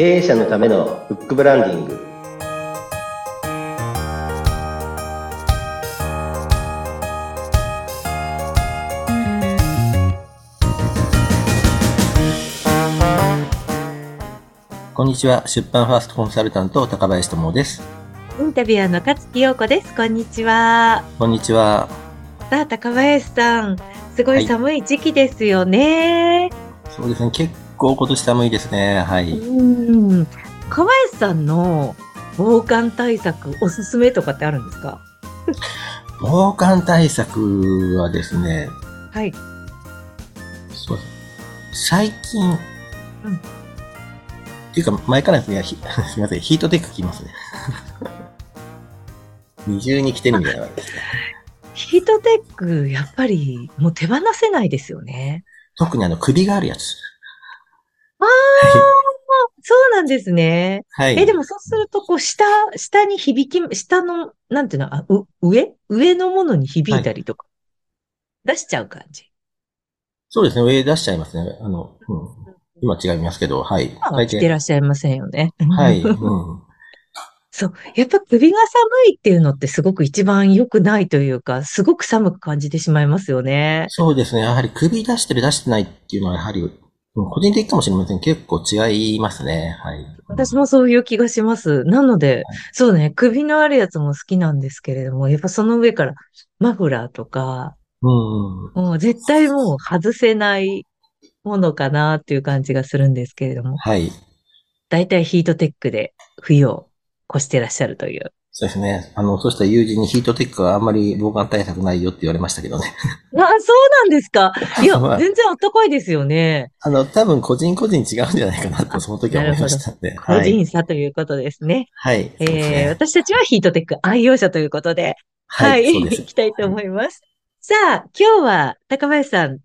経営者のためのフックブランディング。こんにちは。出版ファーストコンサルタント高林智です。インタビュアーの勝木陽子です。こんにちは。こんにちは。さあ高林さん。すごい寒い時期ですよね、はい、そうですね。結構今年寒いですね。はい。うん。河林さんの防寒対策、おすすめとかってあるんですか防寒対策はですね。はい。そう最近、うん。っていうか、前からですね、すみません、ヒートテック着ますね。二重に着てるみたいな感じですね。ヒートテック、やっぱり、もう手放せないですよね。特にあの、首があるやつ。ああ、そうなんですね。はい。え、でもそうすると、こう、下、下に響き、下の、なんていうの、あ、う、上？上のものに響いたりとか、出しちゃう感じ。そうですね、上出しちゃいますね。あの、うん。今違いますけど、はい。今着てらっしゃいませんよね。はい。うん。そう。やっぱ首が寒いっていうのってすごく一番良くないというか、すごく寒く感じてしまいますよね。そうですね。やはり首出してる出してないっていうのはやはり個人的かもしれません。結構違いますね。はい。私もそういう気がします。なので、はい、そうね、首のあるやつも好きなんですけれども、やっぱその上からマフラーとか、うん、もう絶対もう外せないものかなっていう感じがするんですけれども。はい。大体ヒートテックで冬を越してらっしゃるという。そうですね。あの、そうした友人にヒートテックはあんまり防寒対策ないよって言われましたけどね。あ、そうなんですか？いや、まあ、全然あったかいですよね。あの、多分個人個人違うんじゃないかなと、その時は思いましたんで。個人差ということですね。はい。えー、私たちはヒートテック愛用者ということで、はい、はい、行きたいと思います。さあ、今日は高林さん、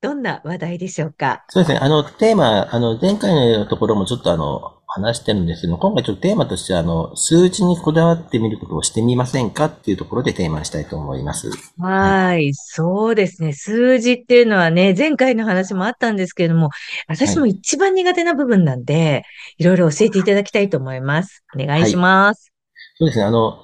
どんな話題でしょうか？そうですね。あの、テーマ、あの、前回のところもちょっとあの、話してるんですけど、今回ちょっとテーマとしては、あの、数字にこだわってみることをしてみませんかっていうところでテーマにしたいと思います。はい。そうですね。数字っていうのはね、前回の話もあったんですけれども、私も一番苦手な部分なんで、はい、いろいろ教えていただきたいと思います。お願いします。はい、そうですね。あの、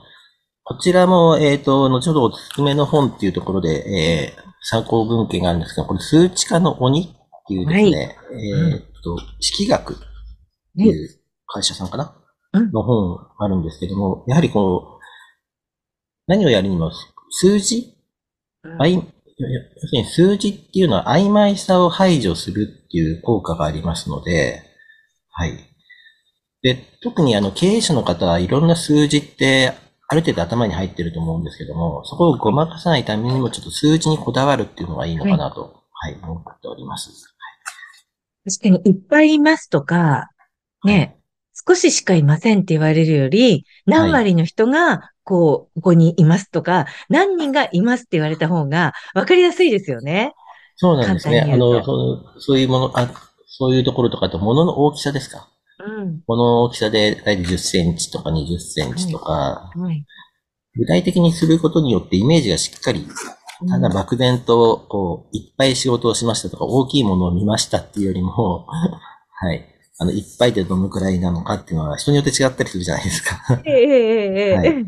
こちらも、えっ、ー、と、後ほどおすすめの本っていうところで、えー、参考文献があるんですが、これ数値化の鬼っていうですね、はい、えっ、と、式学っていう会社さんかな、うん、の本あるんですけども、やはりこう、何をやるにも、数字、うん、要するに数字っていうのは曖昧さを排除するっていう効果がありますので、はい。で、特にあの経営者の方はいろんな数字ってある程度頭に入ってると思うんですけども、そこをごまかさないためにもちょっと数字にこだわるっていうのがいいのかなと、はい、はい、思っております。確かにいっぱいいますとか、ね、少ししかいませんって言われるより、何割の人が、こう、ここにいますとか、何人がいますって言われた方が分かりやすいですよね。そうなんですね。あのそ、そういうもの、あ、そういうところとかと、物の大きさですか？うん。この大きさで、だいたい10センチとか20センチとか、はいはい、具体的にすることによってイメージがしっかり、ただ漠然と、こう、いっぱい仕事をしましたとか、大きいものを見ましたっていうよりも、はい。あの、いっぱいでどのくらいなのかっていうのは人によって違ったりするじゃないですか。えええはい。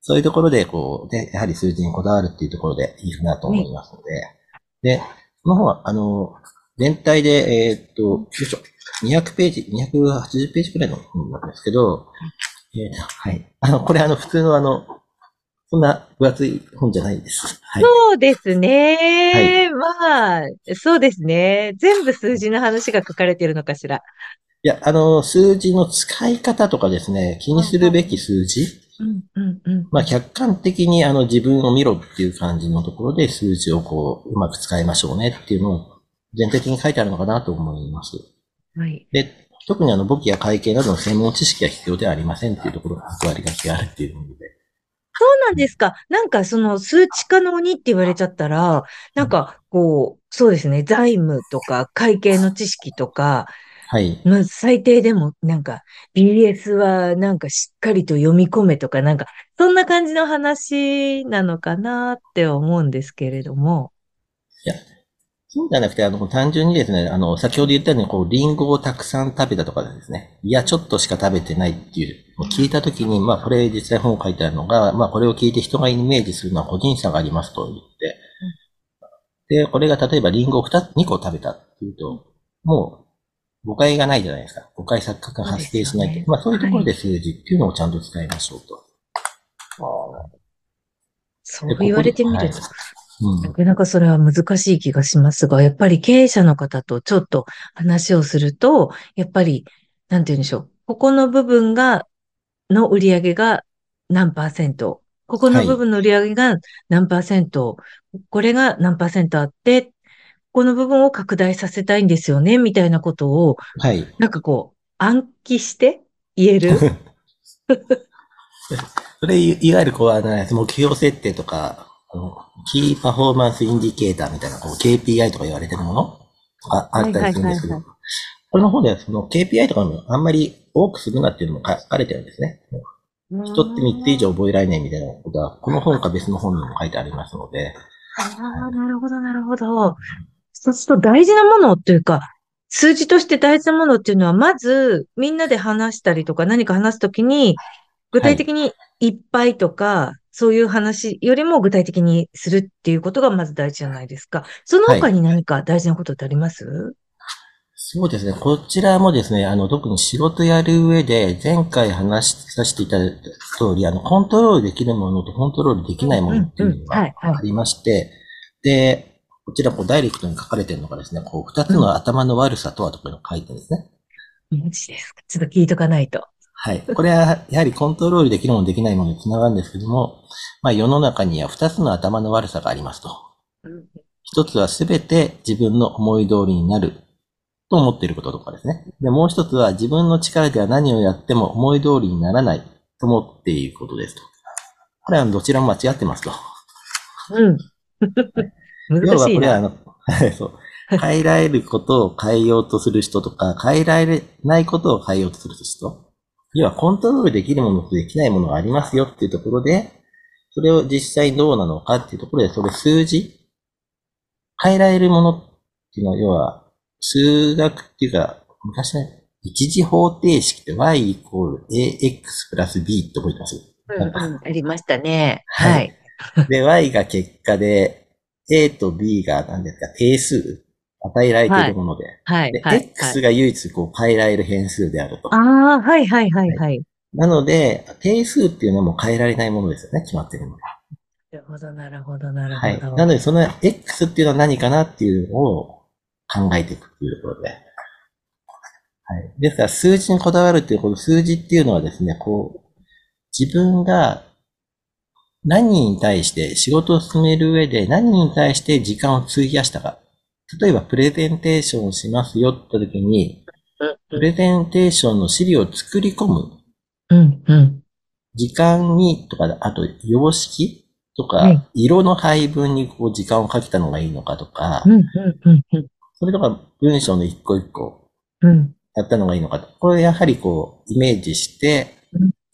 そういうところで、こう、ね、やはり数字にこだわるっていうところでいいかなと思いますので。で、この本は、あの、全体で、えー、っと、よいしょ、200ページ、280ページくらいの本なんですけど、えー、はい。あの、これあの、普通のあの、そんな分厚い本じゃないです。はい、そうですね。はい、まあ、そうですね。全部数字の話が書かれているのかしら。いや、あの、数字の使い方とかですね、気にするべき数字。うんうんうん、まあ、客観的にあの自分を見ろっていう感じのところで数字をこう、うまく使いましょうねっていうのを全体的に書いてあるのかなと思います。はい。で、特にあの簿記や会計などの専門知識が必要ではありませんっていうところが役割があるっていう意味で。そうなんですか。なんかその数値化の鬼って言われちゃったら、なんかこう、そうですね、財務とか会計の知識とか、はい。まあ、最低でも、なんか、BS はなんかしっかりと読み込めとか、なんか、そんな感じの話なのかなって思うんですけれども。いや、そうじゃなくて、あの、単純にですね、あの、先ほど言ったように、こう、リンゴをたくさん食べたとかですね、いや、ちょっとしか食べてないっていう、聞いたときに、まあ、これ実際本書いてあるのが、まあ、これを聞いて人がイメージするのは個人差がありますと言って、で、これが例えばリンゴを2、2個食べたっていうと、もう、誤解がないじゃないですか。誤解錯覚が発生しないと。ね、まあ、そういうところで数字っていうのをちゃんと使いましょうと。そう言われてみると、なかなかそれは難しい気がしますが、やっぱり経営者の方とちょっと話をすると、やっぱり、なんて言うんでしょう。ここの部分が、の売り上げが何パーセント。ここの部分の売り上げが何パーセント。はい、これが何パーセントあって、この部分を拡大させたいんですよね、みたいなことを、はい。なんかこう、暗記して言える？それ、いわゆるこう、あの、目標設定とか、 key performance indicator みたいな、こう KPI とか言われてるもの？ああったりするんですけど、これの方ではその KPI とかもあんまり多くするなっていうのも書かれてるんですね。人って3つ以上覚えられないみたいなことは、この本か別の本にも書いてありますので。ああ、なるほど、なるほど。そうすると大事なものというか、数字として大事なものっていうのは、まずみんなで話したりとか何か話すときに、具体的にいっぱいとか、そういう話よりも具体的にするっていうことがまず大事じゃないですか。その他に何か大事なことってあります、はい、そうですね。こちらもですね、あの、特に仕事やる上で、前回話させていただいた通り、あの、コントロールできるものとコントロールできないものっていうのがありまして、で、こちら、こう、ダイレクトに書かれてるのがですね、こう、二つの頭の悪さとはとかいうの書いてるんですね。マジですか？ちょっと聞いとかないと。はい。これは、やはりコントロールできるものできないものにつながるんですけども、まあ世の中には二つの頭の悪さがありますと。一つはすべて自分の思い通りになると思っていることとかですね。で、もう一つは自分の力では何をやっても思い通りにならないと思っていることですと。これはどちらも間違ってますと。うん。要はこれはあの、そう。変えられることを変えようとする人とか、変えられないことを変えようとする人。要はコントロールできるものとできないものがありますよっていうところで、それを実際どうなのかっていうところで、それ数字変えられるものっていうのは、要は、数学っていうか、昔ね、一次方程式って y イコール ax プラス b って覚えてます？うんうん、ありましたね。はい。で、y が結果で、a と b が何ですか、定数与えられているもので。はい。で、はい、X が唯一こう変えられる変数であると。ああ、はいはいはいはい。なので、定数っていうのも変えられないものですよね、決まってるのが。なるほど、なるほど、なるほど。はい。なので、その X っていうのは何かなっていうのを考えていくっていうところで。はい。ですから、数字にこだわるっていう、この数字っていうのはですね、こう、自分が何に対して仕事を進める上で何に対して時間を費やしたか。例えばプレゼンテーションをしますよって時に、プレゼンテーションの資料を作り込む。うんうん、時間に、とか、あと、様式とか、色の配分にこう時間をかけたのがいいのかとか、それとか文章の一個一個、やったのがいいのかと。これやはりこう、イメージして、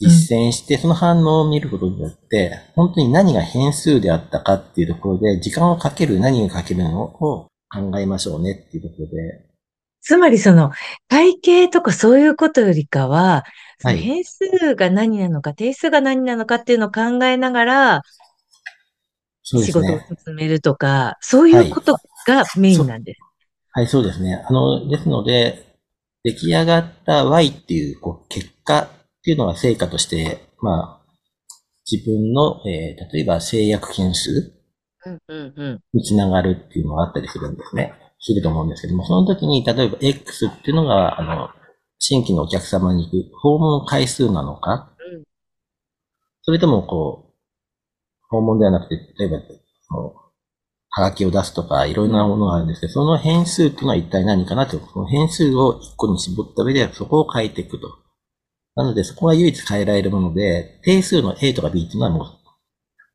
実践して、その反応を見ることによって、本当に何が変数であったかっていうところで、時間をかける、何をかけるのを考えましょうねっていうところで。つまりその、体系とかそういうことよりかは、はい、変数が何なのか、定数が何なのかっていうのを考えながら、仕事を進めるとか、そういうことがメインなんです。はい、そうですね。あの、ですので、出来上がった Y っていうこう結果っていうのが成果として、まあ、自分の、えー、例えば制約件数につながるっていうのがあったりするんですね。すると思うんですけども、その時に、例えば X っていうのが、あの、新規のお客様に行く訪問回数なのか、うん、それとも、こう、訪問ではなくて、例えば、はがきを出すとか、いろいろなものがあるんですけど、その変数っていうのは一体何かなと、その変数を一個に絞った上で、そこを変えていくと。なので、そこは唯一変えられるもので、定数の A とか B っていうのはもう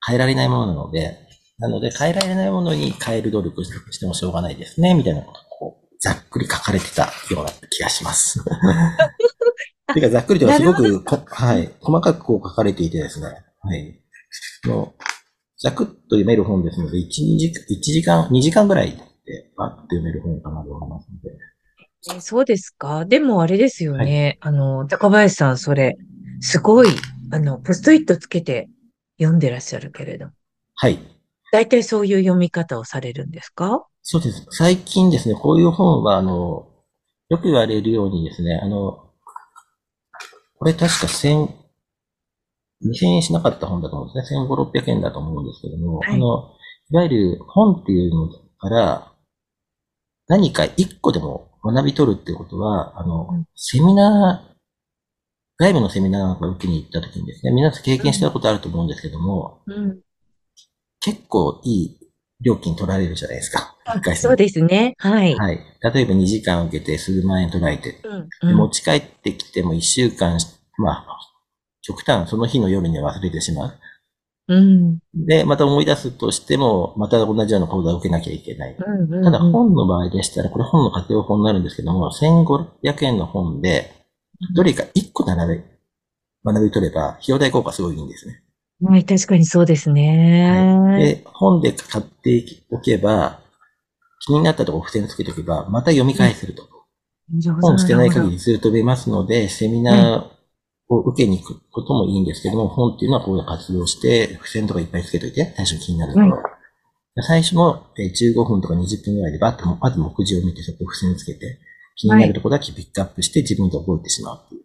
変えられないものなので、なので、変えられないものに変える努力してもしょうがないですね、みたいなことこう、ざっくり書かれてたような気がします。てか、ざっくりとはすごくはい、細かくこう書かれていてですね、はい。のざくっと読める本ですので、1、2時 ,1 時間、2時間ぐらいて、バッて読める本かなと思いますので。えそうですか？でもあれですよね。あの、高林さん、それ、すごい、あの、ポストイットつけて読んでらっしゃるけれど。はい。大体そういう読み方をされるんですか？そうです。最近ですね、こういう本は、あの、よく言われるようにですね、あの、これ確か千、2000円しなかった本だと思うんですね。1500、600円だと思うんですけども、はいあの、いわゆる本っていうのから、何か一個でも学び取るっていうことは、あの、うんセミナー、外部のセミナーなんか受けに行った時にですね、皆さん経験したことあると思うんですけども、うん。結構いい料金取られるじゃないですか。そうですね。はい。はい。例えば2時間受けて数万円取られて、うんでうん持ち帰ってきても1週間し、まあ、極端、その日の夜には忘れてしまう。うん。で、また思い出すとしても、また同じような講座を受けなきゃいけない。うんうんうんただ本の場合でしたら、これ本の活用本になるんですけども、1500円の本で、どれか1個並べ、学び取れば、費用対効果すごいいいんですね。はい、確かにそうですね。はい。で、本で買っておけば、気になったところ付箋つけておけば、また読み返せると。本捨てない限りずっと出ますので、セミナーを受けに行くこともいいんですけども、本っていうのはこういう活用して、付箋とかいっぱいつけといて、最初に気になるところ。最初のえー15分とか20分ぐらいでバッと、まず目次を見てそこを付箋つけて、気になるところだけピックアップして自分で覚えてしまうっていう。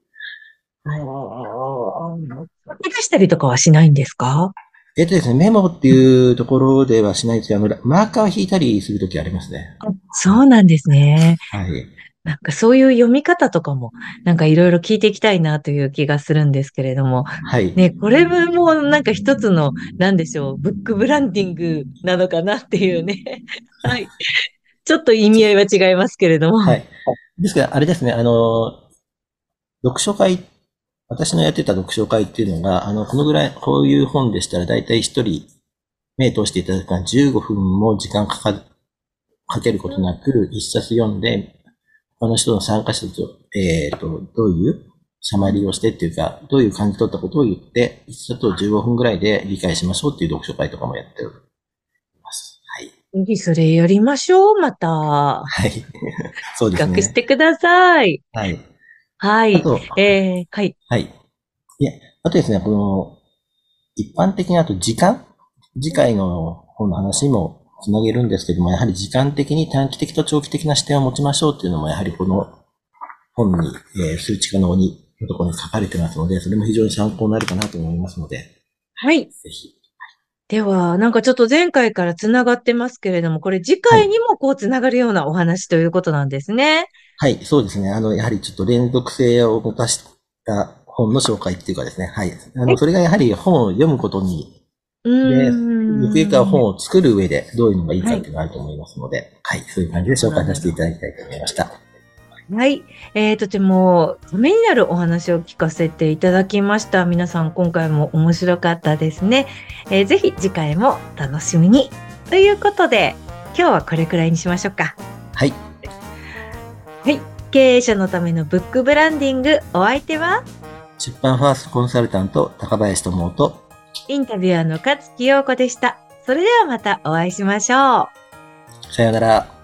書き出したりとかはしないんですかえっとですね、メモっていうところではしないですけど、あの、マーカーを引いたりするときありますね。そうなんですね。はい。なんかそういう読み方とかも、なんかいろいろ聞いていきたいなという気がするんですけれども。はい。ね、これもなんか一つの、なんでしょう、ブックブランディングなのかなっていうね。はい。ちょっと意味合いは違いますけれども。はい。ですから、あれですね、あの、読書会、私のやってた読書会っていうのが、あの、このぐらい、こういう本でしたら、だいたい一人、目通していただくから15分も時間かかる、かけることなく、一冊読んで、他の人の参加者と、えっ、と、どういうサマリーをしてっていうか、どういう感じ取ったことを言って、一冊を15分ぐらいで理解しましょうっていう読書会とかもやってます。はい。それやりましょう、また。はい。そうです企画しね。てください。はい。はい。あと、えー、はい。はい。いや、あとですね、この、一般的にあと時間？次回の本の話にもつなげるんですけども、やはり時間的に短期的と長期的な視点を持ちましょうっていうのも、やはりこの本に、えー数値化の鬼のところに書かれてますので、それも非常に参考になるかなと思いますので、はい。ぜひ。では、なんかちょっと前回からつながってますけれども、これ次回にもこうつながるようなお話ということなんですね。はい、そうですね。あの、やはりちょっと連続性を持たした本の紹介っていうかですね、はい。あの、それがやはり本を読むことにうーん。ゆくゆくは本を作る上でどういうのがいいかっていうのがあると思いますので、はい、そういう感じで紹介させていただきたいと思いました。はい。えー、とてもためになるお話を聞かせていただきました。皆さん今回も面白かったですね。えーぜひ次回も楽しみに。ということで、今日はこれくらいにしましょうか。はい、はい。経営者のためのブックブランディング、お相手は、出版ファーストコンサルタント高林智夫と、インタビュアーの勝木陽子でした。それではまたお会いしましょう。さようなら。